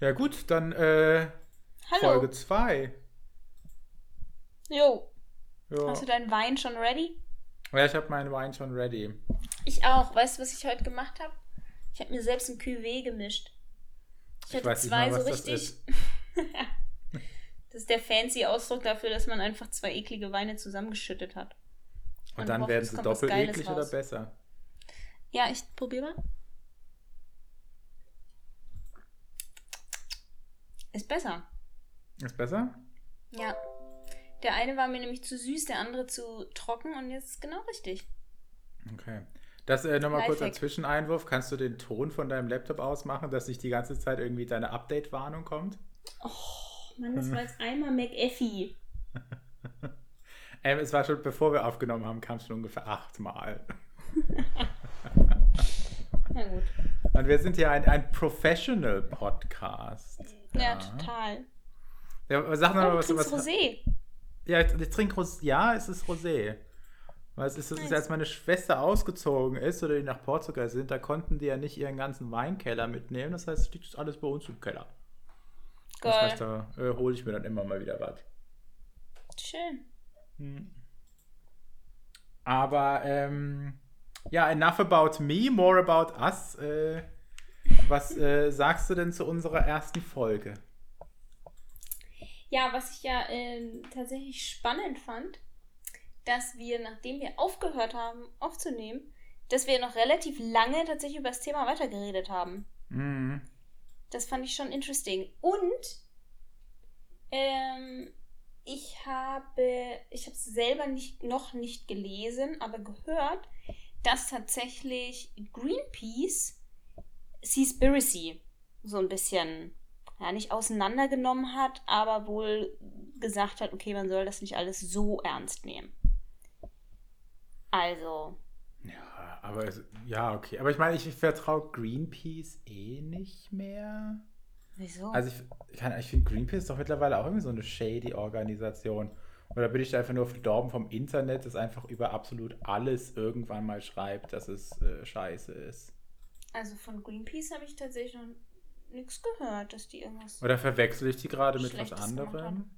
Ja, gut, dann äh. Folge 2. Jo. Ja. Hast du deinen Wein schon ready? ja, ich habe meinen Wein schon ready. Ich auch. Weißt du, was ich heute gemacht habe? Ich habe mir selbst ein Cuvée gemischt. Ich Ich hatte zwei mal, so was das richtig. das ist der fancy Ausdruck dafür, dass man einfach zwei eklige Weine zusammengeschüttet hat. Und Und dann werden sie doppelt eklig oder raus. besser. Ja, ich probiere mal. Ist besser. Ist besser? Ja. Der eine war mir nämlich zu süß, der andere zu trocken und jetzt ist genau richtig. Okay. Das äh, nochmal kurz Lifehack. Zwischeneinwurf. Kannst du den Ton von deinem Laptop ausmachen, dass nicht die ganze Zeit irgendwie deine Update-Warnung kommt? Oh, Mann, das war jetzt einmal McAfee. Ähm, es war schon, bevor wir aufgenommen haben, kam es schon ungefähr achtmal. Na gut. Und wir sind hier ein, ein Professional-Podcast. Ja, total. Ja, sag Oh, mal, du was, trinkst was, Rosé. Ja, ich, ich trinke Rosé. Ja, es ist Rosé. Weil es ist, es ist, als meine Schwester ausgezogen ist oder die nach Portugal sind, da konnten die ja nicht ihren ganzen Weinkeller mitnehmen. Das heißt, es liegt alles bei uns im Keller. Das Geil. heißt, da äh, hole ich mir dann immer mal wieder was. Schön. Hm. Aber ähm, ja, enough about me, more about us. Äh, was äh, sagst du denn zu unserer ersten Folge? Ja, was ich ja ähm, tatsächlich spannend fand, dass wir, nachdem wir aufgehört haben aufzunehmen, dass wir noch relativ lange tatsächlich über das Thema weitergeredet haben. Mhm. Das fand ich schon interesting. Und ähm, ich habe, ich habe es selber nicht, noch nicht gelesen, aber gehört, dass tatsächlich Greenpeace Seaspiracy so ein bisschen, ja, nicht auseinandergenommen hat, aber wohl gesagt hat, okay, man soll das nicht alles so ernst nehmen. Also, Ja, aber es, ja, okay. Aber ich meine, ich vertraue Greenpeace eh nicht mehr. wieso? Also ich, kann- ich finde Greenpeace ist doch mittlerweile auch irgendwie so eine shady Organisation. Oder bin ich da einfach nur verdorben vom Internet, das einfach über absolut alles irgendwann mal schreibt, dass es äh, scheiße ist. Also von Greenpeace habe ich tatsächlich noch nichts gehört, dass die irgendwas. Oder verwechsel ich die gerade mit was anderem? haben.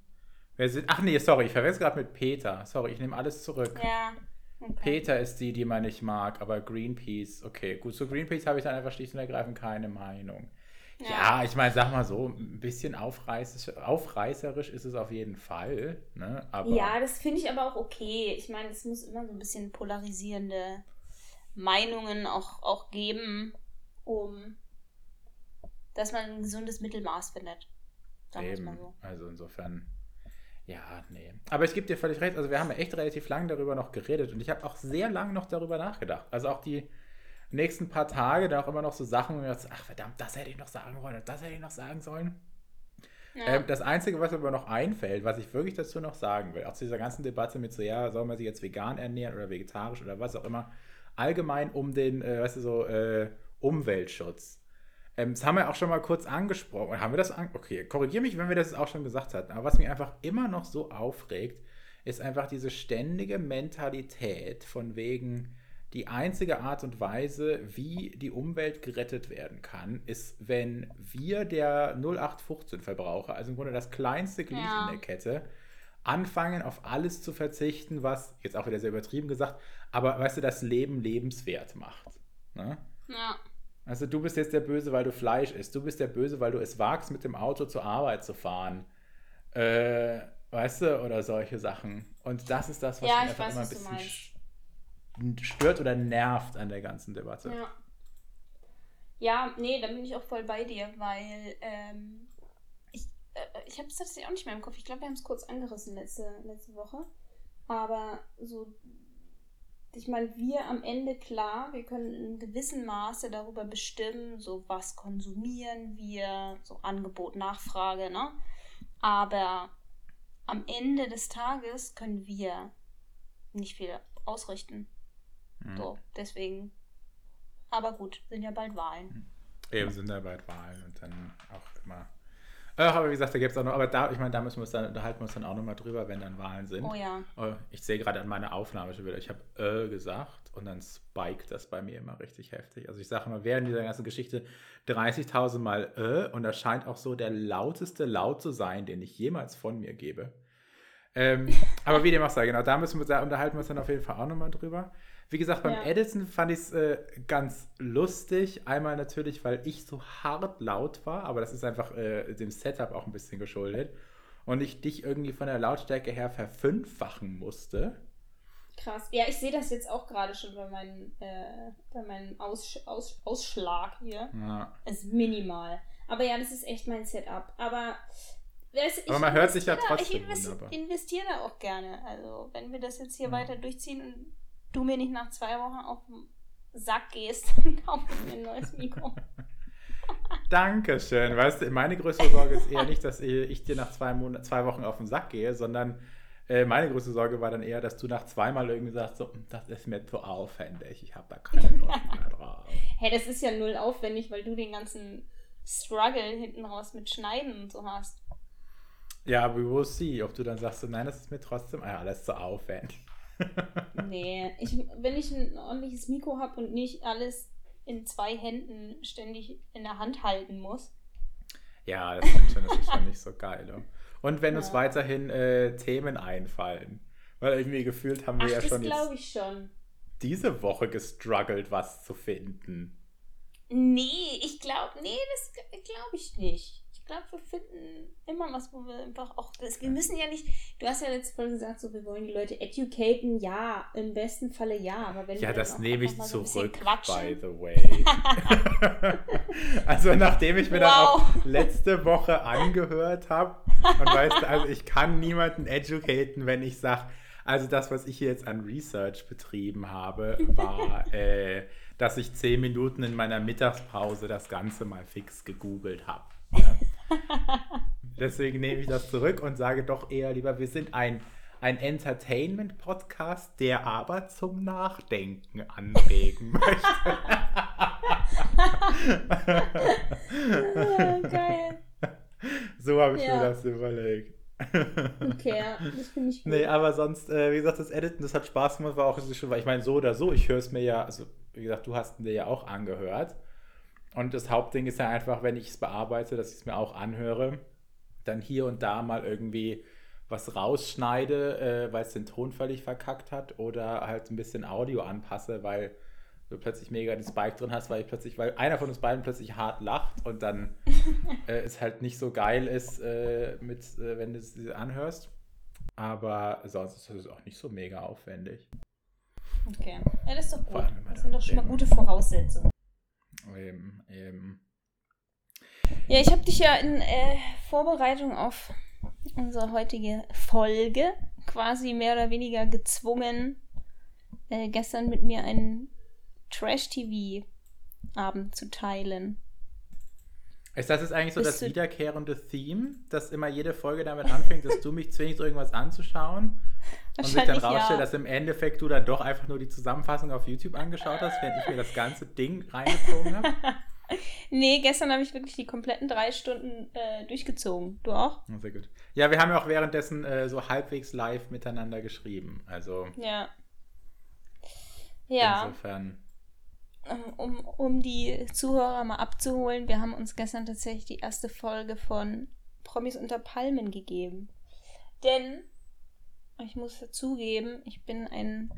Wer sind, ach nee, sorry, ich verwechsel gerade mit Peter. Sorry, ich nehme alles zurück. Ja. Okay. Peter ist die, die man nicht mag, aber Greenpeace, okay, gut, zu Greenpeace habe ich dann einfach schlicht und ergreifend keine Meinung. Ja, ich meine, sag mal so, ein bisschen aufreißerisch, aufreißerisch ist es auf jeden Fall, ne? Aber Ja, das finde ich aber auch okay. Ich meine, es muss immer so ein bisschen polarisierende Meinungen auch, auch geben, um dass man ein gesundes Mittelmaß findet. Sagen es mal eben, so. also insofern, ja, nee. Aber ich gebe dir völlig recht, also wir haben ja echt relativ lange darüber noch geredet und ich habe auch sehr lange noch darüber nachgedacht. Also auch die nächsten paar Tage, dann auch immer noch so Sachen, wo ich dachte, ach verdammt, das hätte ich noch sagen wollen, und das hätte ich noch sagen sollen. Ja. Ähm, das Einzige, was mir aber noch einfällt, was ich wirklich dazu noch sagen will, auch zu dieser ganzen Debatte mit so, ja, soll man sich jetzt vegan ernähren oder vegetarisch oder was auch immer, allgemein um den, äh, weißt du, so äh, Umweltschutz. Ähm, das haben wir auch schon mal kurz angesprochen. Haben wir das an Okay, korrigiere mich, wenn wir das auch schon gesagt hatten. Aber was mich einfach immer noch so aufregt, ist einfach diese ständige Mentalität von wegen, die einzige Art und Weise, wie die Umwelt gerettet werden kann, ist, wenn wir, der 0815-Verbraucher, also im Grunde das kleinste Glied Ja. in der Kette, anfangen, auf alles zu verzichten, was, jetzt auch wieder sehr übertrieben gesagt, aber weißt du, das Leben lebenswert macht. Ne? ja. Also du bist jetzt der Böse, weil du Fleisch isst. Du bist der Böse, weil du es wagst, mit dem Auto zur Arbeit zu fahren. Äh, weißt du, oder solche Sachen. Und das ist das, was Ja, mich ich einfach weiß, immer ein bisschen stört oder nervt an der ganzen Debatte. Ja. Ja, nee, da bin ich auch voll bei dir, weil ähm, ich, äh, ich habe es tatsächlich auch nicht mehr im Kopf. Ich glaube, wir haben es kurz angerissen letzte, letzte Woche. Aber so, ich meine, wir am Ende, klar, wir können in gewissem Maße darüber bestimmen, so was konsumieren wir, so Angebot, Nachfrage, ne? Aber am Ende des Tages können wir nicht viel ausrichten. Hm. So, deswegen. Aber gut, sind ja bald Wahlen. Eben sind da bald Wahlen und dann auch immer Ach, aber wie gesagt, da gibt es auch noch, aber da, ich meine, da müssen wir uns dann, unterhalten wir uns dann auch nochmal drüber, wenn dann Wahlen sind. Oh ja. Oh, Ich sehe gerade an meiner Aufnahme schon wieder, ich habe äh gesagt und dann spiked das bei mir immer richtig heftig. Also ich sage immer, während dieser ganzen Geschichte 30.000 Mal äh und das scheint auch so der lauteste Laut zu sein, den ich jemals von mir gebe. Ähm, aber wie dem auch sei, genau, da müssen wir, da unterhalten wir uns dann auf jeden Fall auch nochmal drüber. Wie gesagt, beim Ja. Edison fand ich es äh, ganz lustig. Einmal natürlich, weil ich so hart laut war, aber das ist einfach äh, dem Setup auch ein bisschen geschuldet. Und ich dich irgendwie von der Lautstärke her verfünffachen musste. Krass. Ja, ich sehe das jetzt auch gerade schon bei, meinen, äh, bei meinem Aus, Aus, Ausschlag hier. Ja. Es ist minimal. Aber ja, das ist echt mein Setup. Aber, ich Aber man hört sich ja investiere da- trotzdem Ich investi wunderbar. investiere da auch gerne. Also, wenn wir das jetzt hier Ja. weiter durchziehen und du mir nicht nach zwei Wochen auf den Sack gehst, dann kaufe ich mir ein neues Mikro. Dankeschön. Weißt du, meine größte Sorge ist eher nicht, dass ich dir nach zwei, Monat, zwei Wochen auf den Sack gehe, sondern äh, meine größte Sorge war dann eher, dass du nach zweimal irgendwie sagst, so, "Hm, das ist mir zu aufwendig, ich habe da keine Lust mehr drauf. Hey, das ist ja null aufwendig, weil du den ganzen Struggle hinten raus mit Schneiden und so hast. Ja, we will see, ob du dann sagst, so, nein, das ist mir trotzdem ah, alles zu aufwendig. Nee, ich, wenn ich ein ordentliches Mikro habe und nicht alles in zwei Händen ständig in der Hand halten muss. Ja, das stimmt schon, das ist schon nicht so geil. Ne? Und wenn uns Ja. weiterhin äh, Themen einfallen, weil irgendwie gefühlt haben wir Ach, ja schon jetzt ich schon. diese Woche gestruggelt, was zu finden. Nee, ich glaube, nee, das glaube ich nicht. Glaube, wir finden immer was, wo wir einfach auch, das, wir müssen ja nicht, du hast ja letzte Folge gesagt, so, wir wollen die Leute educaten, ja, im besten Falle ja, aber wenn Ja, das dann nehme ich so zurück, quatschen. by the way. also nachdem ich mir dann Wow. auch letzte Woche angehört habe, und weißt du, also ich kann niemanden educaten, wenn ich sage, also das, was ich hier jetzt an Research betrieben habe, war, äh, dass ich zehn Minuten in meiner Mittagspause das Ganze mal fix gegoogelt habe. Ja. Deswegen nehme ich das zurück und sage doch eher lieber, wir sind ein, ein Entertainment-Podcast, der aber zum Nachdenken anregen möchte. Ah, geil. so habe ich Ja. mir das überlegt. Okay, ja, das finde ich gut. Nee, aber sonst, äh, wie gesagt, das Editen, das hat Spaß gemacht, war auch schon, weil ich meine, so oder so, ich höre es mir ja, also wie gesagt, du hast dir ja auch angehört. Und das Hauptding ist ja einfach, wenn ich es bearbeite, dass ich es mir auch anhöre, dann hier und da mal irgendwie was rausschneide, äh, weil es den Ton völlig verkackt hat oder halt ein bisschen Audio anpasse, weil du plötzlich mega den Spike drin hast, weil ich plötzlich, weil einer von uns beiden plötzlich hart lacht und dann äh, es halt nicht so geil ist, äh, mit, äh, wenn du es anhörst. Aber sonst ist es auch nicht so mega aufwendig. Okay. Ja, das ist doch gut. Das sind doch schon mal gute Voraussetzungen. Eben, eben. Ja, ich habe dich ja in äh, Vorbereitung auf unsere heutige Folge quasi mehr oder weniger gezwungen, äh, gestern mit mir einen Trash-TV-Abend zu teilen. Ist das jetzt eigentlich so Bist das wiederkehrende Theme, dass immer jede Folge damit anfängt, dass du mich zwingst, irgendwas anzuschauen? Und sich dann rausstellt, ja. dass im Endeffekt du dann doch einfach nur die Zusammenfassung auf YouTube angeschaut hast, während ich mir das ganze Ding reingezogen habe? Nee, gestern habe ich wirklich die kompletten drei Stunden äh, durchgezogen. Du auch? Sehr gut. Ja, wir haben ja auch währenddessen äh, so halbwegs live miteinander geschrieben. Also Ja. Ja. insofern. Ähm, um, um die Zuhörer mal abzuholen, wir haben uns gestern tatsächlich die erste Folge von Promis unter Palmen gegeben. Denn, ich muss dazugeben, ich bin ein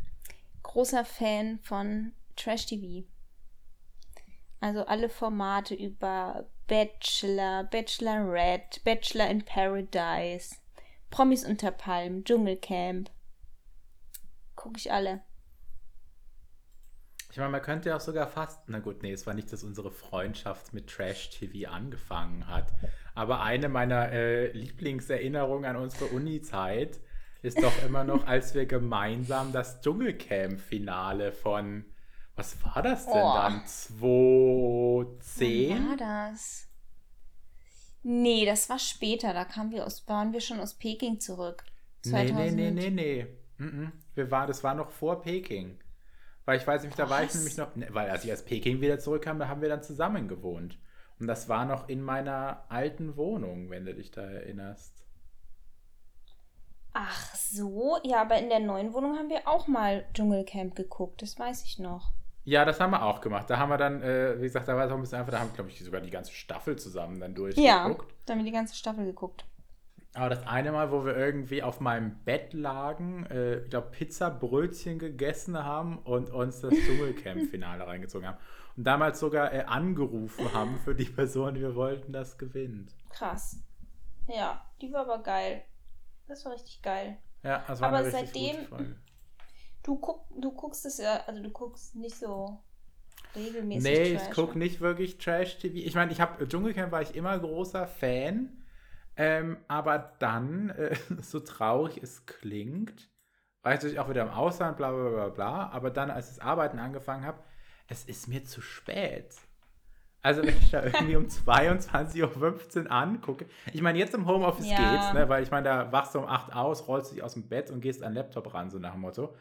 großer Fan von Trash TV. Also alle Formate über Bachelor, Bachelorette, Bachelor in Paradise, Promis unter Palmen, Dschungelcamp. Gucke ich alle. Ich meine, man könnte ja auch sogar fast, na gut, nee, es war nicht, dass unsere Freundschaft mit Trash-TV angefangen hat. Aber eine meiner äh, Lieblingserinnerungen an unsere Uni-Zeit ist doch immer noch, als wir gemeinsam das Dschungelcamp-Finale von, was war das denn Oh. dann? Wann 2010? war das? Nee, das war später. Da kamen wir aus, waren wir schon aus Peking zurück. Nee, nee, nee, nee, nee. Mhm. Wir war, das war noch vor Peking. Weil ich weiß nicht, da war ich Was? nämlich noch, ne, weil als ich aus Peking wieder zurückkam, da haben wir dann zusammen gewohnt. Und das war noch in meiner alten Wohnung, wenn du dich da erinnerst. Ach so, ja, aber in der neuen Wohnung haben wir auch mal Dschungelcamp geguckt, das weiß ich noch. Ja, das haben wir auch gemacht. Da haben wir dann, äh, wie gesagt, da war es auch ein bisschen einfach, da haben wir, glaube ich, sogar die ganze Staffel zusammen dann durchgeguckt. Ja, da haben wir die ganze Staffel geguckt. Aber das eine Mal, wo wir irgendwie auf meinem Bett lagen, äh, ich glaube, Pizzabrötchen gegessen haben und uns das Dschungelcamp-Finale reingezogen haben. Und damals sogar äh, angerufen haben für die Person, die wir wollten, das gewinnt. Krass. Ja, die war aber geil. Das war richtig geil. Ja, das war aber eine richtig seitdem, gute Folge. Du, guck, du guckst es ja, also du guckst nicht so regelmäßig. Nee, Trash, ich gucke ne? nicht wirklich Trash-TV. Ich meine, ich habe Dschungelcamp war ich immer großer Fan. Ähm, aber dann, äh, so traurig es klingt, war ich natürlich auch wieder im Ausland, bla bla bla bla. Aber dann, als ich das Arbeiten angefangen habe, es ist mir zu spät. Also wenn ich da irgendwie um 22.15 Uhr angucke. Ich meine, jetzt im Homeoffice Ja. geht's, ne? weil ich meine, da wachst du um 8 aus, rollst dich aus dem Bett und gehst an den Laptop ran, so nach dem Motto.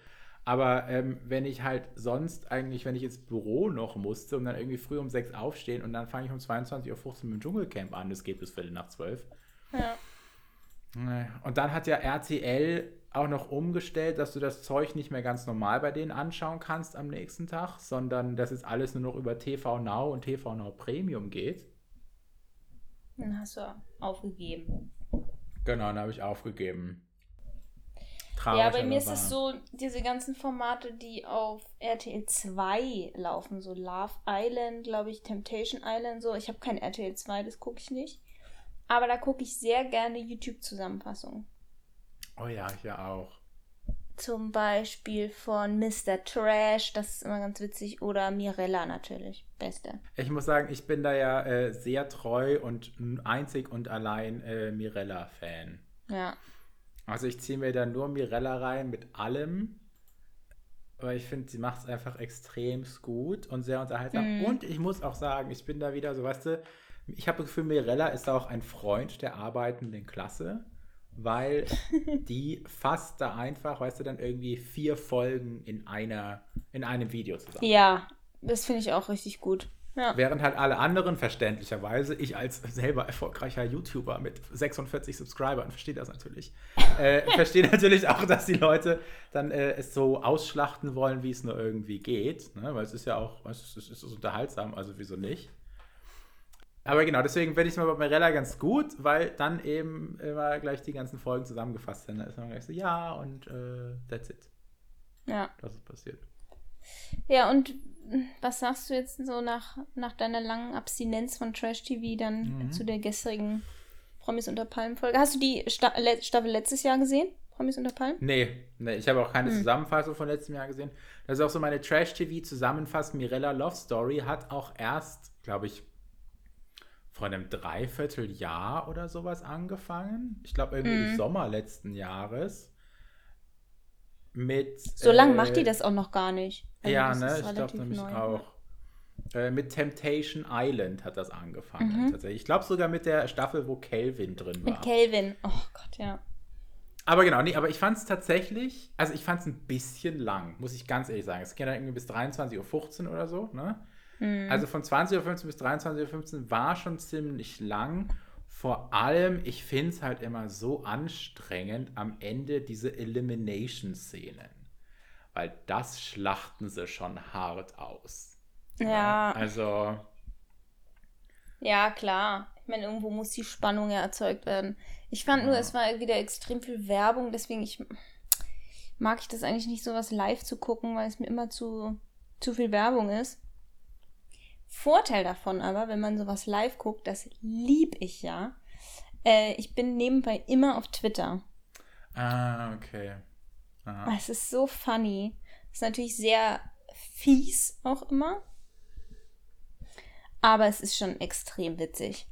Aber ähm, wenn ich halt sonst eigentlich, wenn ich ins Büro noch musste und dann irgendwie früh um 6 aufstehen und dann fange ich um 22.15 Uhr mit dem Dschungelcamp an, das geht bis Viertel nach 12. Ja. Und dann hat ja RTL auch noch umgestellt, dass du das Zeug nicht mehr ganz normal bei denen anschauen kannst am nächsten Tag, sondern dass es alles nur noch über TV Now und TV Now Premium geht. Dann hast du aufgegeben. Genau, dann habe ich aufgegeben. ja, bei mir ist es so, diese ganzen Formate, die auf RTL 2 laufen, so Love Island, glaube ich, Temptation Island, so. Ich habe kein RTL 2, das gucke ich nicht. Aber da gucke ich sehr gerne YouTube-Zusammenfassungen. Oh ja, ich ja auch. Zum Beispiel von Mr. Trash, das ist immer ganz witzig. Oder Mirella natürlich, beste. Ich muss sagen, ich bin da ja äh, sehr treu und einzig und allein äh, Mirella-Fan. Ja. Also ich ziehe mir da nur Mirella rein mit allem. Aber ich finde, sie macht es einfach extrem gut und sehr unterhaltsam. Mhm. Und ich muss auch sagen, ich bin da wieder so, weißt du, ich habe das Gefühl, Mirella ist auch ein Freund der arbeitenden Klasse, weil die fasst da einfach, weißt du, dann irgendwie vier Folgen in einer, in einem Video zusammen. Ja, das finde ich auch richtig gut. Ja. Während halt alle anderen verständlicherweise, ich als selber erfolgreicher YouTuber mit 46 Subscribern, verstehe das natürlich, äh, verstehe natürlich auch, dass die Leute dann äh, es so ausschlachten wollen, wie es nur irgendwie geht. Ne? Weil es ist ja auch, es ist, es ist unterhaltsam, also wieso nicht? Aber genau, deswegen finde ich es mal bei Mirella ganz gut, weil dann eben immer gleich die ganzen Folgen zusammengefasst sind. Da ist man gleich so, ja, und äh, that's it. Ja. Das ist passiert. Ja, und was sagst du jetzt so nach, nach deiner langen Abstinenz von Trash-TV dann Mhm. zu der gestrigen Promis unter Palmen-Folge? Hast du die Sta Le Staffel letztes Jahr gesehen? Promis unter Palmen? Nee, nee ich habe auch keine Hm. Zusammenfassung von letztem Jahr gesehen. Das ist auch so meine Trash-TV-Zusammenfassung. Mirella Love Story hat auch erst, glaube ich, vor einem Dreivierteljahr oder sowas angefangen. Ich glaube, irgendwie Mhm. im Sommer letzten Jahres. Mit. So lange äh, macht die das auch noch gar nicht. Also ja, ne? Ich glaube nämlich neu. auch. Äh, mit Temptation Island hat das angefangen. Mhm. Tatsächlich. Ich glaube sogar mit der Staffel, wo Calvin drin war. Mit Calvin. Oh Gott, ja. Aber genau, nee, aber ich fand es tatsächlich, also ich fand es ein bisschen lang, muss ich ganz ehrlich sagen. Es ging ja irgendwie bis 23.15 Uhr oder so, ne? Mhm. Also von 20.15 Uhr bis 23.15 Uhr war schon ziemlich lang. Vor allem, ich finde es halt immer so anstrengend am Ende diese Elimination-Szenen. Weil das schlachten sie schon hart aus. ja, Also, ja, klar. Ich meine, irgendwo muss die Spannung ja erzeugt werden. Ich fand nur, Ja. es war wieder extrem viel Werbung, deswegen ich, mag ich das eigentlich nicht, sowas live zu gucken, weil es mir immer zu, zu viel Werbung ist. Vorteil davon aber, wenn man sowas live guckt, das lieb ich ja. Äh, ich bin nebenbei immer auf Twitter. ah, okay. Aha. Ah, Es ist so funny. Ist natürlich sehr fies auch immer. Aber es ist schon extrem witzig.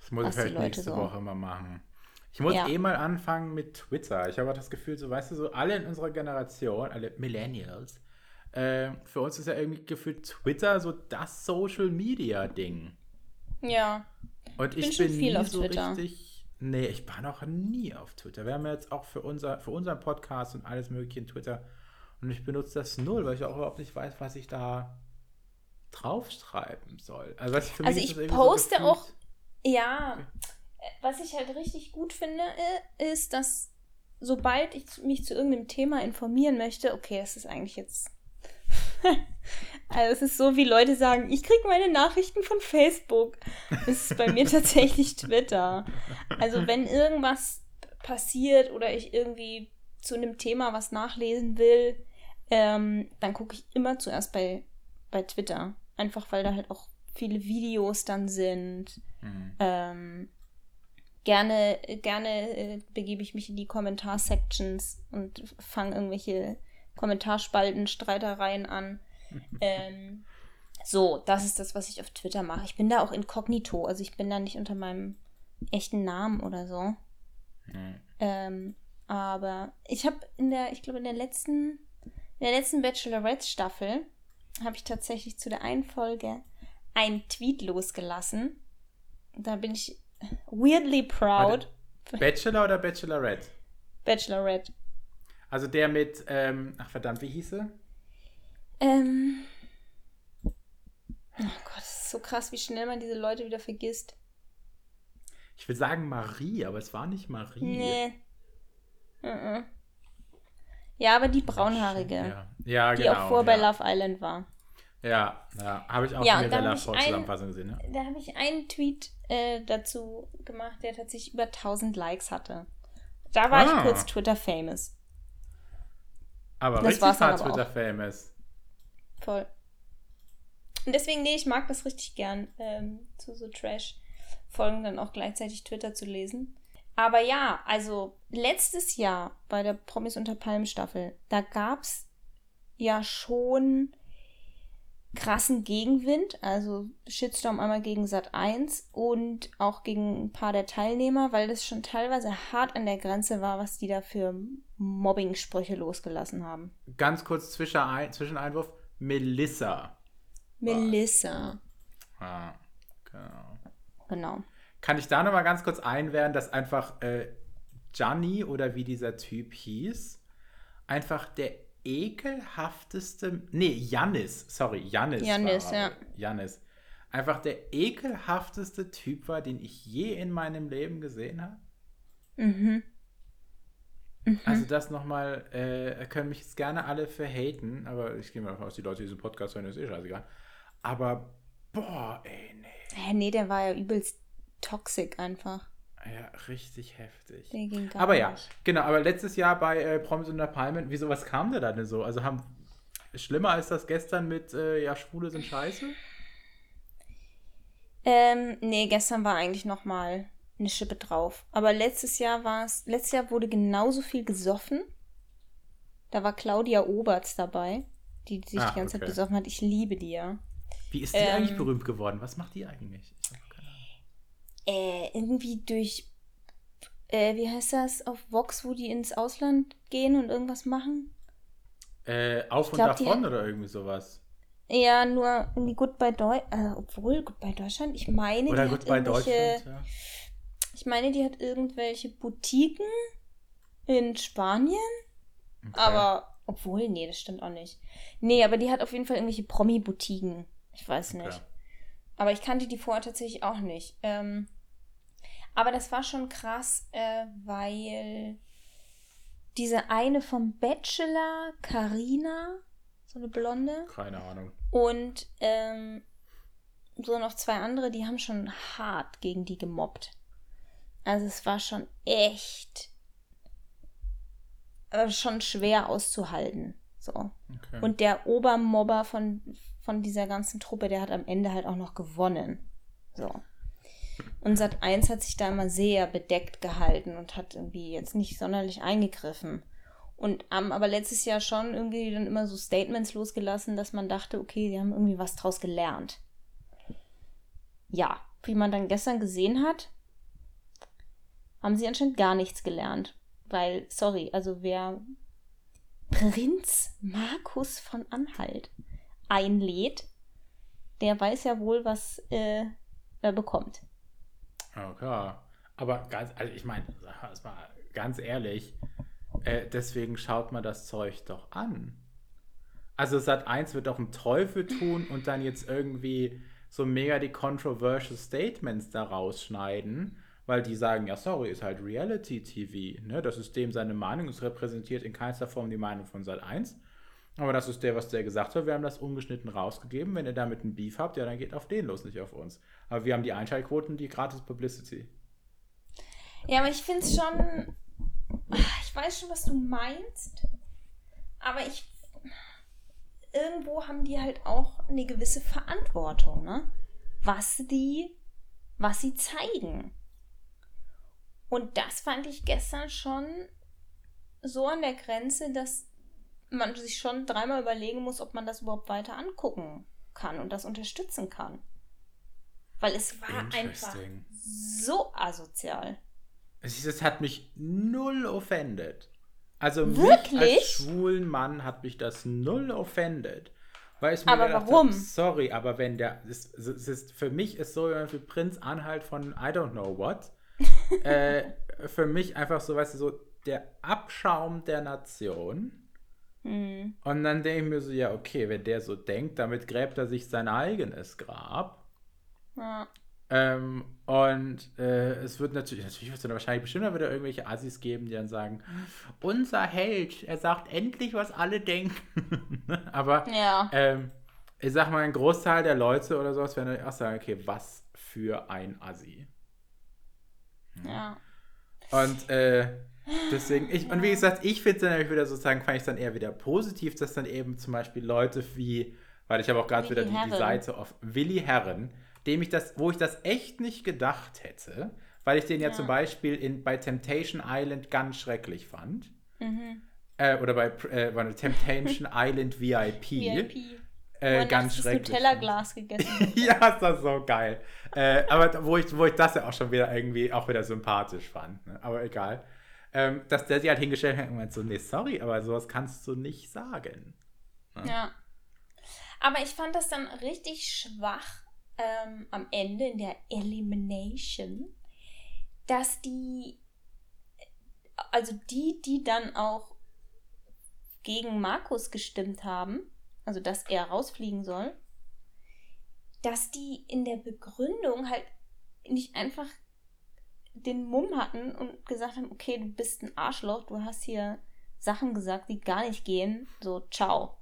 Das muss ich vielleicht nächste so- Woche mal machen. Ich muss Ja. eh mal anfangen mit Twitter. Ich habe das Gefühl, so weißt du, so alle in unserer Generation, alle Millennials, äh, für uns ist ja irgendwie gefühlt Twitter so das Social Media Ding. Ja. Und ich schon bin viel nie auf so Twitter. richtig. Nee, ich war noch nie auf Twitter. Wir haben jetzt auch für, unser, für unseren Podcast und alles mögliche in Twitter. Und ich benutze das null, weil ich auch überhaupt nicht weiß, was ich da draufschreiben soll. Also, was ich, für Also ich poste so auch- Ja, äh, was ich halt richtig gut finde, äh, ist, dass sobald ich mich zu irgendeinem Thema informieren möchte, okay, es ist eigentlich jetzt. Also es ist so, wie Leute sagen, ich kriege meine Nachrichten von Facebook. Es ist bei mir tatsächlich Twitter. Also wenn irgendwas passiert oder ich irgendwie zu einem Thema was nachlesen will, ähm, dann gucke ich immer zuerst bei, bei Twitter. Einfach weil da halt auch viele Videos dann sind. Mhm. Ähm, gerne gerne äh, begebe ich mich in die Kommentarsections und fange irgendwelche Kommentarspalten, Streitereien an. ähm, so, das ist das, was ich auf Twitter mache. Ich bin da auch inkognito, also ich bin da nicht unter meinem echten Namen oder so. Mhm. Ähm, aber ich habe in der, ich glaube, in der letzten, in der letzten Bachelorette-Staffel habe ich tatsächlich zu der einen Folge einen Tweet losgelassen. Da bin ich weirdly proud. Bachelor oder Bachelorette? Bachelorette. Also der mit, ähm, ach verdammt, wie hieß sie? Ähm. Oh Gott, es ist so krass, wie schnell man diese Leute wieder vergisst. Ich will sagen Marie, aber es war nicht Marie. Nee. Mhm. Ja, aber die braunhaarige, Ja, ja die genau. auch vor ja. bei Love Island war. Ja, ja habe ich auch Ja, in der da hab ich Zusammenfassung gesehen. Ne? Da habe ich einen Tweet äh, dazu gemacht, der tatsächlich über 1000 Likes hatte. Da war Ah. ich kurz Twitter-famous. Aber Das richtig hart. Twitter-famous. Voll. Und deswegen, nee, ich mag das richtig gern, ähm, zu so Trash-Folgen dann auch gleichzeitig Twitter zu lesen. Aber ja, also letztes Jahr bei der Promis unter Palmen Staffel, da gab es ja schon krassen Gegenwind, also Shitstorm einmal gegen Sat 1 und auch gegen ein paar der Teilnehmer, weil das schon teilweise hart an der Grenze war, was die da für Mobbing-Sprüche losgelassen haben. Ganz kurz Zwischenein Zwischeneinwurf. Melissa. Melissa. Ah, genau. Genau. Kann ich da nochmal ganz kurz einwerfen, dass einfach äh, Gianni oder wie dieser Typ hieß, einfach der ekelhafteste, nee, Jannis, sorry, Jannis. Jannis, war, ja. Jannis. Einfach der ekelhafteste Typ war, den ich je in meinem Leben gesehen habe. Mhm. Mhm. Also das nochmal, äh, können mich jetzt gerne alle für haten, aber ich gehe mal davon aus, die Leute, die diesen Podcast hören, ist eh scheißegal. Aber, boah, ey, nee. Hä, nee, der war ja übelst toxic einfach. Ja, richtig heftig. Aber ja, nicht. genau, aber letztes Jahr bei äh, Promis unter Palmen, wieso, was kam da denn so? Also haben, schlimmer als das gestern mit, äh, ja, Schwule sind scheiße? Ähm, nee, gestern war eigentlich noch mal eine Schippe drauf. Aber letztes Jahr war es, letztes Jahr wurde genauso viel gesoffen. Da war Claudia Oberts dabei, die, die sich Ah, die ganze okay. Zeit besoffen hat. Ich liebe die ja. Wie ist die Ähm. eigentlich berühmt geworden? Was macht die eigentlich? Ich. Äh, irgendwie durch, äh, wie heißt das, auf Vox, wo die ins Ausland gehen und irgendwas machen? Äh, auf und glaub, davon oder irgendwie sowas? Ja, nur irgendwie Goodbye Deutschland, äh, obwohl Goodbye Deutschland, ich meine, Oder die gut hat irgendwelche, Deutschland, ja. ich meine, die hat irgendwelche Boutiquen in Spanien, Okay. aber, obwohl, nee, das stimmt auch nicht. Nee, aber die hat auf jeden Fall irgendwelche Promi-Boutiquen, ich weiß nicht. Okay. Aber ich kannte die vorher tatsächlich auch nicht. Ähm, aber das war schon krass, äh, weil diese eine vom Bachelor, Karina, so eine Blonde, Keine Ahnung. und ähm, so noch zwei andere, die haben schon hart gegen die gemobbt. Also es war schon echt äh, schon schwer auszuhalten. So. Okay. Und der Obermobber von, von dieser ganzen Truppe, der hat am Ende halt auch noch gewonnen. So. Und Sat 1 hat sich da immer sehr bedeckt gehalten und hat irgendwie jetzt nicht sonderlich eingegriffen. Und haben aber letztes Jahr schon irgendwie dann immer so Statements losgelassen, dass man dachte, okay, sie haben irgendwie was draus gelernt. Ja, wie man dann gestern gesehen hat, haben sie anscheinend gar nichts gelernt. Weil, sorry, also wer Prinz Markus von Anhalt einlädt, der weiß ja wohl, was äh, er bekommt. Okay. Aber ganz, also ich meine, mal ganz ehrlich, äh, deswegen schaut man das Zeug doch an. also Sat 1 wird doch einen Teufel tun und dann jetzt irgendwie so mega die controversial Statements da rausschneiden, weil die sagen, ja, sorry, ist halt Reality TV. Ne? Das ist dem seine Meinung, es repräsentiert in keinster Form die Meinung von Sat 1. Aber das ist der, was der gesagt hat. Wir haben das ungeschnitten rausgegeben. Wenn ihr damit einen Beef habt, ja, dann geht auf den los, nicht auf uns. Aber wir haben die Einschaltquoten, die gratis Publicity. Ja, aber ich finde es schon. Ich weiß schon, was du meinst. Aber ich. Irgendwo haben die halt auch eine gewisse Verantwortung, ne? Was die. Was sie zeigen. Und das fand ich gestern schon so an der Grenze, dass man sich schon dreimal überlegen muss, ob man das überhaupt weiter angucken kann und das unterstützen kann. Weil es war einfach so asozial. Es hat mich null offended. Also Wirklich? mich als schwulen Mann hat mich das null offended. Weil ich mir aber warum? Hab, sorry, aber wenn der, es, es ist, für mich ist so wie Prinz Anhalt von I don't know what, äh, für mich einfach so, weißt du, so der Abschaum der Nation. Mhm. Und dann denke ich mir so, ja, okay, wenn der so denkt, damit gräbt er sich sein eigenes Grab. Ja. Ähm, und äh, es wird natürlich, natürlich wird es dann wahrscheinlich bestimmt wieder irgendwelche Assis geben, die dann sagen, unser Held, er sagt endlich, was alle denken. Aber ja. ähm, ich sag mal, ein Großteil der Leute oder sowas werden dann auch sagen, okay, was für ein Assi. Ja. Und äh, deswegen, ich, und wie gesagt, ich finde es dann wieder sozusagen, fand ich es dann eher wieder positiv, dass dann eben zum Beispiel Leute wie, weil ich habe auch gerade wieder die, die, Seite auf Willi Herren, dem ich das, wo ich das echt nicht gedacht hätte, weil ich den ja, ja zum Beispiel in, bei Temptation Island ganz schrecklich fand. Mhm. Äh, oder bei äh, Temptation Island VIP. VIP. Äh, ganz schrecklich. Nutella-Glas gegessen. ja, ist das so geil. äh, aber wo ich, wo ich das ja auch schon wieder irgendwie auch wieder sympathisch fand. Ne? Aber egal. Ähm, dass der sich halt hingestellt hat und meint so, nee, sorry, aber sowas kannst du nicht sagen. Ne? Ja. Aber ich fand das dann richtig schwach, ähm, am Ende in der Elimination, dass die, also die, die dann auch gegen Markus gestimmt haben, also dass er rausfliegen soll, dass die in der Begründung halt nicht einfach den Mumm hatten und gesagt haben, okay, du bist ein Arschloch, du hast hier Sachen gesagt, die gar nicht gehen, so ciao.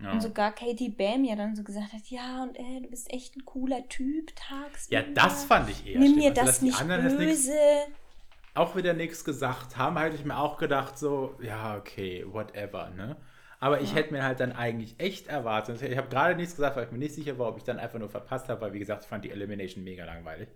Ja. Und sogar Katie Bam ja dann so gesagt hat, ja, und äh, du bist echt ein cooler Typ, tagsüber. Ja, das fand ich eher. Nimm mir also, das nicht böse. auch wieder nichts gesagt haben, hätte ich mir auch gedacht, so, ja, okay, whatever, ne? Aber ich ja. hätte mir halt dann eigentlich echt erwartet. Ich habe gerade nichts gesagt, weil ich mir nicht sicher war, ob ich dann einfach nur verpasst habe, weil wie gesagt, ich fand die Elimination mega langweilig.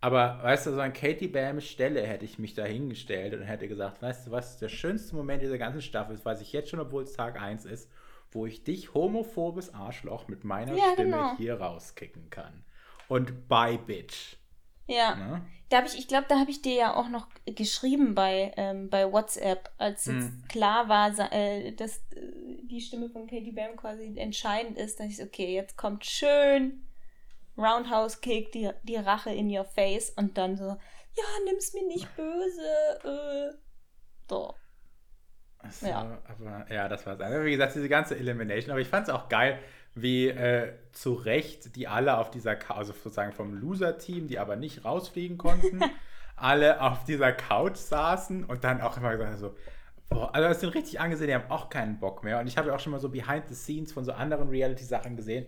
Aber weißt du, so an Katie Bams Stelle hätte ich mich da hingestellt und hätte gesagt, weißt du was, der schönste Moment dieser ganzen Staffel ist, weiß ich jetzt schon, obwohl es Tag 1 ist, wo ich dich, homophobes Arschloch, mit meiner ja, Stimme genau. hier rauskicken kann. Und bye, Bitch. Ja. Ne? Da habe ich, ich glaube, da habe ich dir ja auch noch geschrieben bei, ähm, bei WhatsApp, als hm. jetzt klar war, äh, dass äh, die Stimme von Katie Bam quasi entscheidend ist, dass ich okay, jetzt kommt schön Roundhouse Kick, die, die Rache in your face und dann so, ja, nimm's mir nicht böse. Äh. So. So, ja. aber ja, das war's. Also, wie gesagt, diese ganze Elimination, aber ich fand es auch geil, wie äh, zu Recht die alle auf dieser, also sozusagen vom Loser-Team, die aber nicht rausfliegen konnten, alle auf dieser Couch saßen und dann auch immer gesagt so, boah, also das sind richtig angesehen, die haben auch keinen Bock mehr. Und ich habe auch schon mal so Behind the Scenes von so anderen Reality-Sachen gesehen,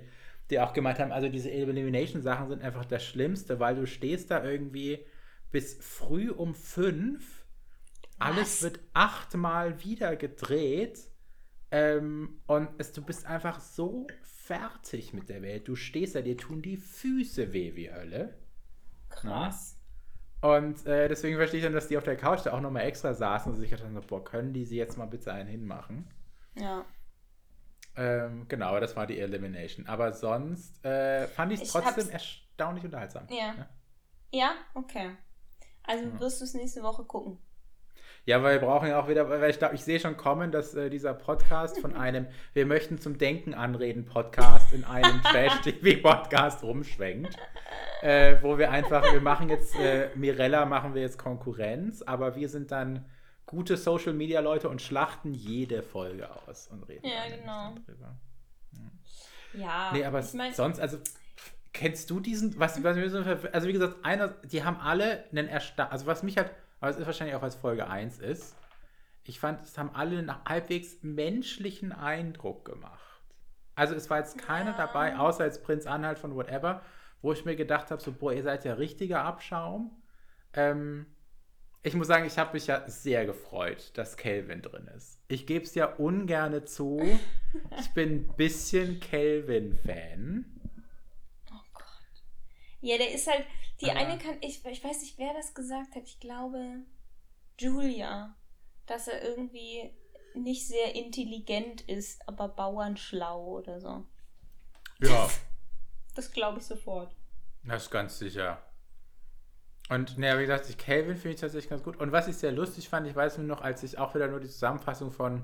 die auch gemeint haben, also diese Elimination-Sachen sind einfach das Schlimmste, weil du stehst da irgendwie bis früh um fünf alles wird achtmal wieder gedreht. Ähm, und es, du bist einfach so fertig mit der Welt. Du stehst da, dir tun die Füße weh wie Hölle. Krass. Na? Und äh, deswegen verstehe ich dann, dass die auf der Couch da auch nochmal extra saßen und sich gedacht haben, boah, können die sie jetzt mal bitte einen hinmachen? Ja. Ähm, genau, das war die Elimination. Aber sonst äh, fand ich es trotzdem erstaunlich unterhaltsam. Ja. Ja, ja? okay. Also ja. wirst du es nächste Woche gucken. Ja, weil wir brauchen ja auch wieder, weil ich glaube, ich sehe schon kommen, dass äh, dieser Podcast von einem Wir möchten zum Denken anreden Podcast in einem Trash-TV-Podcast rumschwenkt. Äh, wo wir einfach, wir machen jetzt, äh, Mirella machen wir jetzt Konkurrenz, aber wir sind dann gute Social Media Leute und schlachten jede Folge aus und reden Ja, genau. drüber. Ja, Nee, aber ich mein, sonst, also kennst du diesen, was, was mir so, also wie gesagt, einer, die haben alle einen Ersta also was mich halt, aber es ist wahrscheinlich auch, als Folge 1 ist, ich fand, es haben alle einen halbwegs menschlichen Eindruck gemacht. Also es war jetzt keiner Ja. dabei, außer jetzt Prinz Anhalt von Whatever, wo ich mir gedacht habe, so, boah, ihr seid ja richtiger Abschaum. Ähm, ich muss sagen, ich habe mich ja sehr gefreut, dass Kelvin drin ist. Ich gebe es ja ungerne zu. Ich bin ein bisschen Kelvin-Fan. oh Gott. Ja, der ist halt, die Aber- eine kann, ich, ich weiß nicht, wer das gesagt hat, ich glaube Julia, dass er irgendwie nicht sehr intelligent ist, aber bauernschlau oder so. Ja, Das glaube ich sofort. das ist ganz sicher. Und naja, wie gesagt, ich Calvin finde ich tatsächlich ganz gut. Und was ich sehr lustig fand, ich weiß nur noch, als ich auch wieder nur die Zusammenfassung von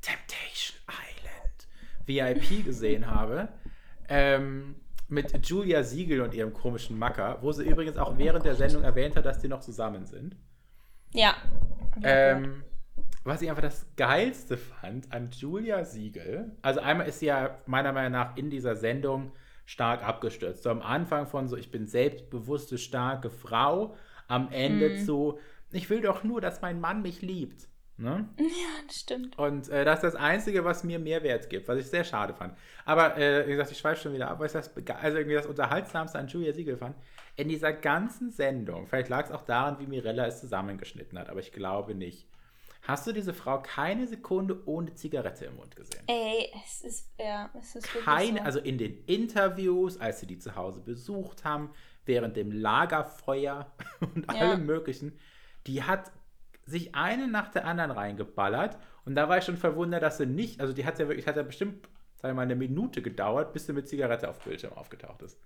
Temptation Island VIP gesehen habe, ähm, mit Julia Siegel und ihrem komischen Macker, wo sie übrigens auch während der Sendung erwähnt hat, dass die noch zusammen sind. Ja. Ähm, was ich einfach das Geilste fand an Julia Siegel, also einmal ist sie ja meiner Meinung nach in dieser Sendung stark abgestürzt. So am Anfang von so, ich bin selbstbewusste, starke Frau, am Ende Mhm. zu, ich will doch nur, dass mein Mann mich liebt. Ne? Ja, das stimmt. Und äh, das ist das Einzige, was mir Mehrwert gibt, was ich sehr schade fand. Aber äh, wie gesagt, ich schweife schon wieder ab, weil ich das, also irgendwie das Unterhaltsamste an Julia Siegel fand. In dieser ganzen Sendung, vielleicht lag es auch daran, wie Mirella es zusammengeschnitten hat, aber ich glaube nicht. Hast du diese Frau keine Sekunde ohne Zigarette im Mund gesehen? Ey, es ist, ja, es ist Keine, so. also in den Interviews, als sie die zu Hause besucht haben, während dem Lagerfeuer und Ja. allem Möglichen, die hat sich eine nach der anderen reingeballert und da war ich schon verwundert, dass sie nicht, also die hat ja wirklich, hat ja bestimmt, sagen wir mal, eine Minute gedauert, bis sie mit Zigarette auf Bildschirm aufgetaucht ist.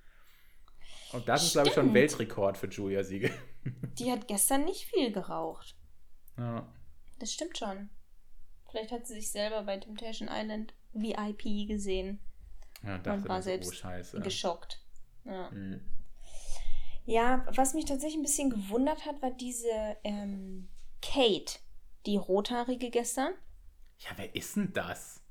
Und das ist, glaube ich, schon ein Stimmt. Weltrekord für Julia Siegel. Die hat gestern nicht viel geraucht. Ja. Das stimmt schon. Vielleicht hat sie sich selber bei Temptation Island VIP gesehen. Ja, und Und dachte war selbst oh Scheiße. Geschockt. Ja. Mhm. ja, was mich tatsächlich ein bisschen gewundert hat, war diese ähm, Kate, die rothaarige gestern. Ja, wer ist denn das?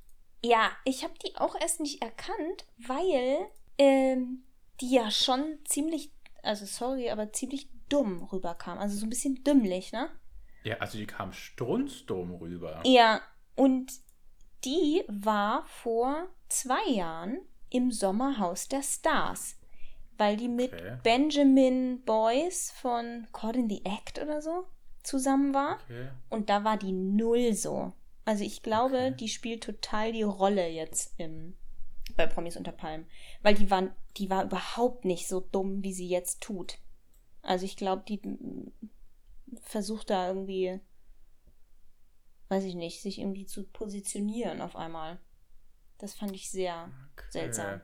Ja, ich habe die auch erst nicht erkannt, weil ähm, die ja schon ziemlich, also sorry, aber ziemlich dumm rüberkam. Also so ein bisschen dümmlich, ne? Ja, also die kam strunzdumm rüber. Ja, und die war vor zwei Jahren im Sommerhaus der Stars, weil die mit Okay. Benjamin Boyce von Caught in the Act oder so zusammen war. Okay. Und da war die null so. Also ich glaube, Okay. die spielt total die Rolle jetzt im, bei Promis unter Palmen. Weil die, waren, die war überhaupt nicht so dumm, wie sie jetzt tut. Also ich glaube, die versucht da irgendwie, weiß ich nicht, sich irgendwie zu positionieren auf einmal. Das fand ich sehr Okay. seltsam.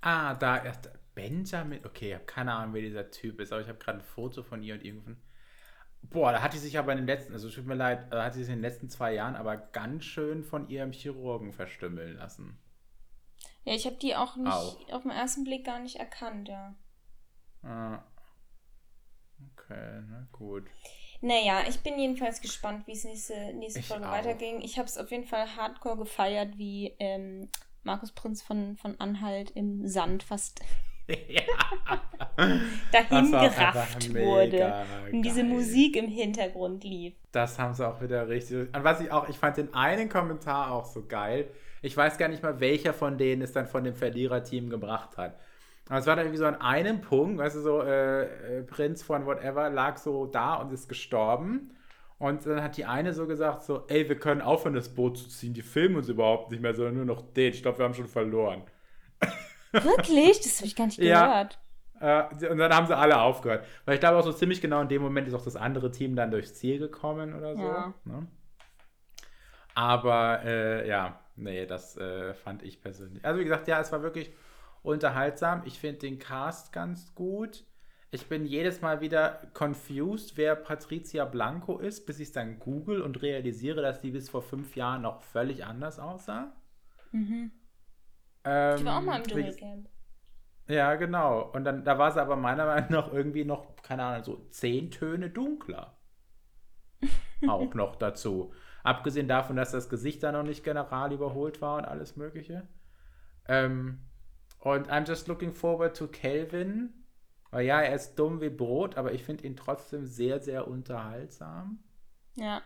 Ah, da ist Benjamin. Okay, ich habe keine Ahnung, wer dieser Typ ist, aber ich habe gerade ein Foto von ihr und irgendwann. Boah, da hat die sich aber in den letzten, also tut mir leid, da hat sie sich in den letzten zwei Jahren aber ganz schön von ihrem Chirurgen verstümmeln lassen. Ja, ich habe die auch nicht Auch. auf den ersten Blick gar nicht erkannt, ja. Ah. Okay, na gut. Naja, ich bin jedenfalls gespannt, wie es nächste, nächste Ich Folge auch. weiterging. Ich habe es auf jeden Fall hardcore gefeiert, wie ähm, Markus Prinz von, von Anhalt im Sand fast ja. dahin gerafft wurde. Und diese. Musik im Hintergrund lief. Das haben sie auch wieder richtig. Und was ich auch, ich fand den einen Kommentar auch so geil. Ich weiß gar nicht mal, welcher von denen es dann von dem Verliererteam gebracht hat. Aber es war dann irgendwie so an einem Punkt, weißt du, so äh, äh, Prinz von whatever lag so da und ist gestorben. Und dann hat die eine so gesagt, so, ey, wir können aufhören, das Boot zu ziehen. Die filmen uns überhaupt nicht mehr, sondern nur noch den. Ich glaube, wir haben schon verloren. Wirklich? Das habe ich gar nicht Ja. gehört. Äh, und dann haben sie alle aufgehört. Weil ich glaube auch so ziemlich genau in dem Moment ist auch das andere Team dann durchs Ziel gekommen oder so. Ja. Ne? Aber äh, ja, nee, das äh, fand ich persönlich. Also wie gesagt, ja, es war wirklich unterhaltsam. Ich finde den Cast ganz gut. Ich bin jedes Mal wieder confused, wer Patricia Blanco ist, bis ich es dann google und realisiere, dass die bis vor fünf Jahren noch völlig anders aussah. Mhm. Ähm, Ich war auch mal im Dschungelcamp. ja, genau. Und dann, da war sie aber meiner Meinung nach irgendwie noch, keine Ahnung, so zehn Töne dunkler. auch noch dazu. Abgesehen davon, dass das Gesicht da noch nicht general überholt war und alles Mögliche. Ähm, und I'm just looking forward to Calvin. Weil ja, er ist dumm wie Brot, aber ich finde ihn trotzdem sehr, sehr unterhaltsam. Ja.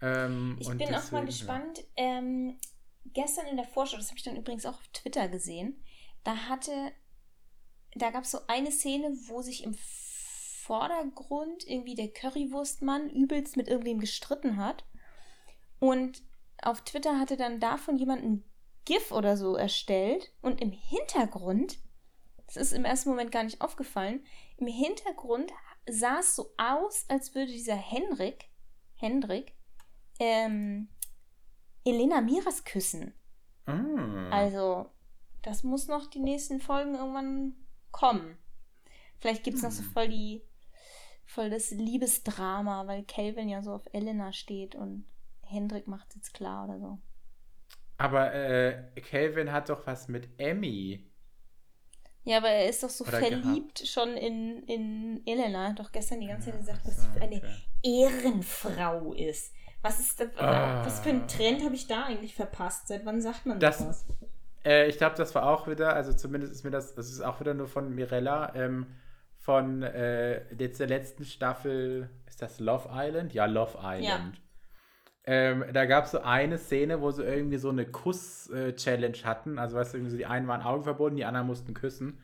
Ähm, Ich bin auch mal deswegen, gespannt. Ähm, gestern in der Vorschau, das habe ich dann übrigens auch auf Twitter gesehen, da hatte, da gab es so eine Szene, wo sich im Vordergrund irgendwie der Currywurstmann übelst mit irgendwem gestritten hat. Und auf Twitter hatte dann davon jemand ein GIF oder so erstellt. Und im Hintergrund, das ist im ersten Moment gar nicht aufgefallen, im Hintergrund sah es so aus, als würde dieser Henrik, Hendrik, ähm, Elena Miras küssen. Mm. Also, das muss noch die nächsten Folgen irgendwann kommen. Vielleicht gibt es noch so Hm. voll die, voll das Liebesdrama, weil Calvin ja so auf Elena steht und Hendrik macht jetzt klar oder so. Aber äh, Calvin hat doch was mit Emmy. Ja, aber er ist doch so Oder verliebt schon in, in Elena. Er hat doch gestern die ganze Zeit gesagt, was so, sie für eine. Ehrenfrau ist. Was ist das, Ah. was für ein Trend habe ich da eigentlich verpasst? Seit wann sagt man Das- sowas? Äh, ich glaube, das war auch wieder, also zumindest ist mir das, das ist auch wieder nur von Mirella, ähm, von äh, der letzten Staffel, ist das Love Island? Ja, Love Island. Ähm, da gab es so eine Szene, wo sie irgendwie so eine Kuss-Challenge hatten. Also, weißt du, irgendwie so die einen waren Augen verbunden, die anderen mussten küssen.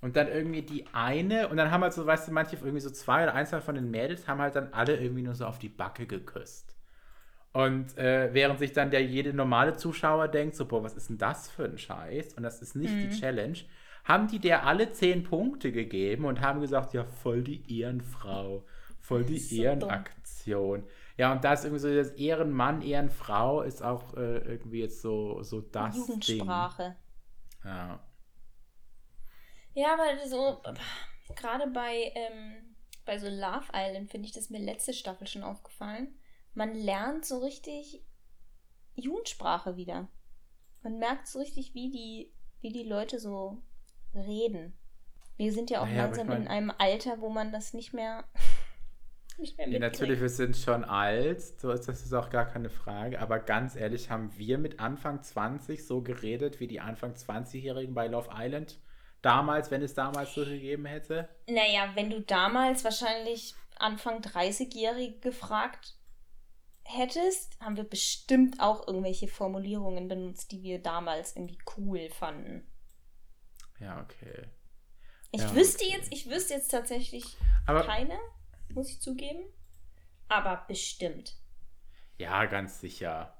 Und dann irgendwie die eine, und dann haben halt so, weißt du, manche, irgendwie so zwei oder eins von den Mädels haben halt dann alle irgendwie nur so auf die Backe geküsst. Und äh, während sich dann der jede normale Zuschauer denkt, so, boah, was ist denn das für ein Scheiß? Und das ist nicht Mhm. die Challenge, haben die der alle zehn Punkte gegeben und haben gesagt, ja, voll die Ehrenfrau, voll die So Ehrenaktion. Ja, und das irgendwie so das Ehrenmann, Ehrenfrau ist auch äh, irgendwie jetzt so, so das Jugendsprache. Ding. Ja. Ja, aber so, gerade bei, ähm, bei so Love Island finde ich das mir letzte Staffel schon aufgefallen. Man lernt so richtig Jugendsprache wieder. Man merkt so richtig, wie die, wie die Leute so reden. Wir sind ja auch Naja, aber ich langsam mein- in einem Alter, wo man das nicht mehr Ja, natürlich, wir sind schon alt, so ist das ist auch gar keine Frage, aber ganz ehrlich, haben wir mit Anfang 20 so geredet wie die Anfang 20-Jährigen bei Love Island damals, wenn es damals so gegeben hätte? Naja, wenn du damals wahrscheinlich Anfang 30-Jährige gefragt hättest, haben wir bestimmt auch irgendwelche Formulierungen benutzt, die wir damals irgendwie cool fanden. Ja, okay. Ich Ja, wüsste okay. jetzt, ich wüsste jetzt tatsächlich Aber keine, muss ich zugeben. Aber bestimmt. ja, ganz sicher.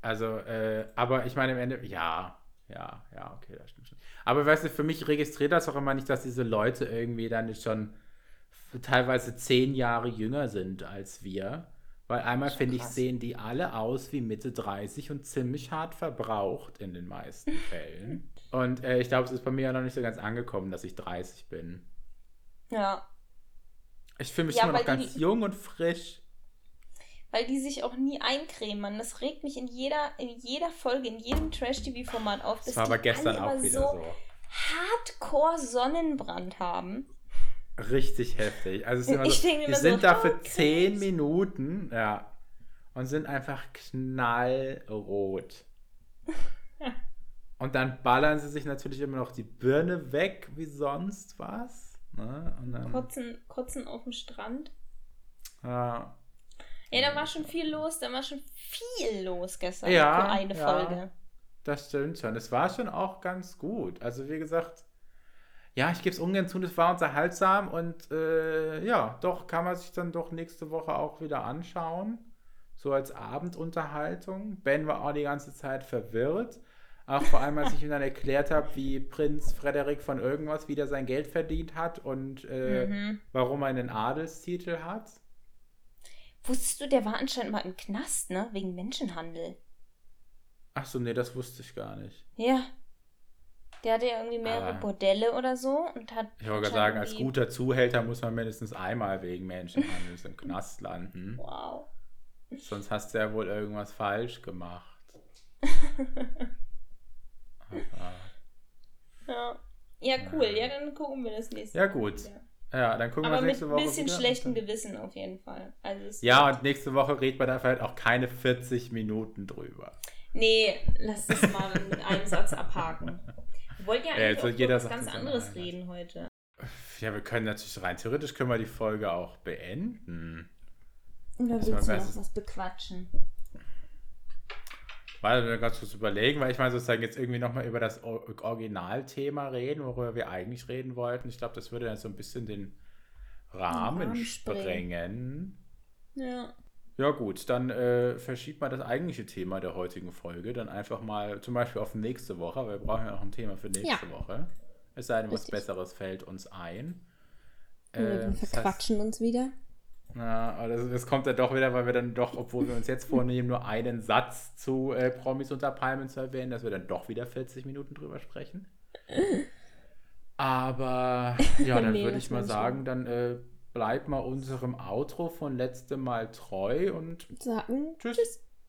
Also, äh, aber ich meine im Ende, ja, ja, ja, okay, das stimmt schon. Aber weißt du, für mich registriert das auch immer nicht, dass diese Leute irgendwie dann schon teilweise zehn Jahre jünger sind als wir. Weil einmal, finde ich, sehen die alle aus wie Mitte 30 und ziemlich hart verbraucht in den meisten Fällen. Und äh, ich glaube, es ist bei mir ja noch nicht so ganz angekommen, dass ich 30 bin. Ja. Ich fühle mich Ja, immer noch ganz die- jung und frisch. Weil die sich auch nie eincremen. Das regt mich in jeder, in jeder Folge, in jedem Trash-TV-Format auf. Das war aber gestern auch wieder so. so. Hardcore Sonnenbrand haben. Richtig heftig. Also es ist immer so, die immer sind so, da für oh, 10 krass. Minuten, ja, und sind einfach knallrot. und dann ballern sie sich natürlich immer noch die Birne weg, wie sonst was. Ne? Dann, Kotzen, kotzen auf dem Strand. ja, Ja, da war schon viel los. Da war schon viel los gestern Ja, für eine ja. Folge. das stimmt schon. Es war schon auch ganz gut. Also wie gesagt, ja, ich gebe es ungern zu, es war unterhaltsam und äh, ja, doch kann man sich dann doch nächste Woche auch wieder anschauen. So als Abendunterhaltung. Ben war auch die ganze Zeit verwirrt. Auch vor allem, als ich ihm dann erklärt habe, wie Prinz Frederik von irgendwas wieder sein Geld verdient hat und äh, Mhm. warum er einen Adelstitel hat. Wusstest du, der war anscheinend mal im Knast, ne? Wegen Menschenhandel. Ach so, nee, das wusste ich gar nicht. Ja. Der hatte ja irgendwie mehrere Aber- Bordelle oder so und hat. Ich wollte sagen, als guter Zuhälter muss man mindestens einmal wegen Menschenhandels im Knast landen. Wow. Sonst hast du ja wohl irgendwas falsch gemacht. Ja. Ja, cool. Ja, dann gucken wir das nächste Ja, Mal gut. wieder. Ja, dann gucken Aber wir mit nächste ein Woche bisschen wieder. schlechtem Und dann- Gewissen auf jeden Fall. Also Ja, und nächste Woche redet man dafür halt auch keine 40 Minuten drüber. Nee, lass das mal mit einem Satz abhaken. Wir wollten ja Ja, eigentlich jetzt auch jeder über was ganz es ja anderes reden heute. Ja, wir können natürlich rein theoretisch können wir die Folge auch beenden. Oder willst du noch was bequatschen? Weil wir ganz kurz überlegen, weil ich meine sozusagen jetzt irgendwie nochmal über das Originalthema reden, worüber wir eigentlich reden wollten. Ich glaube, das würde dann so ein bisschen den Rahmen Rahmen sprengen. Ja. Ja gut, dann äh, verschiebt man das eigentliche Thema der heutigen Folge dann einfach mal zum Beispiel auf nächste Woche. weil Wir brauchen ja noch ein Thema für nächste Woche. Es sei denn, was. Besseres fällt uns ein. Äh, wir heißt- verquatschen uns wieder. Na, aber das, das kommt ja doch wieder, weil wir dann doch, obwohl wir uns jetzt vornehmen, nur einen Satz zu äh, Promis unter Palmen zu erwähnen, dass wir dann doch wieder 40 Minuten drüber sprechen. Aber ja, dann Nee, würde ich mal sagen, dann äh, bleibt mal unserem Outro von letztem Mal treu und Sagen Tschüss. Tschüss.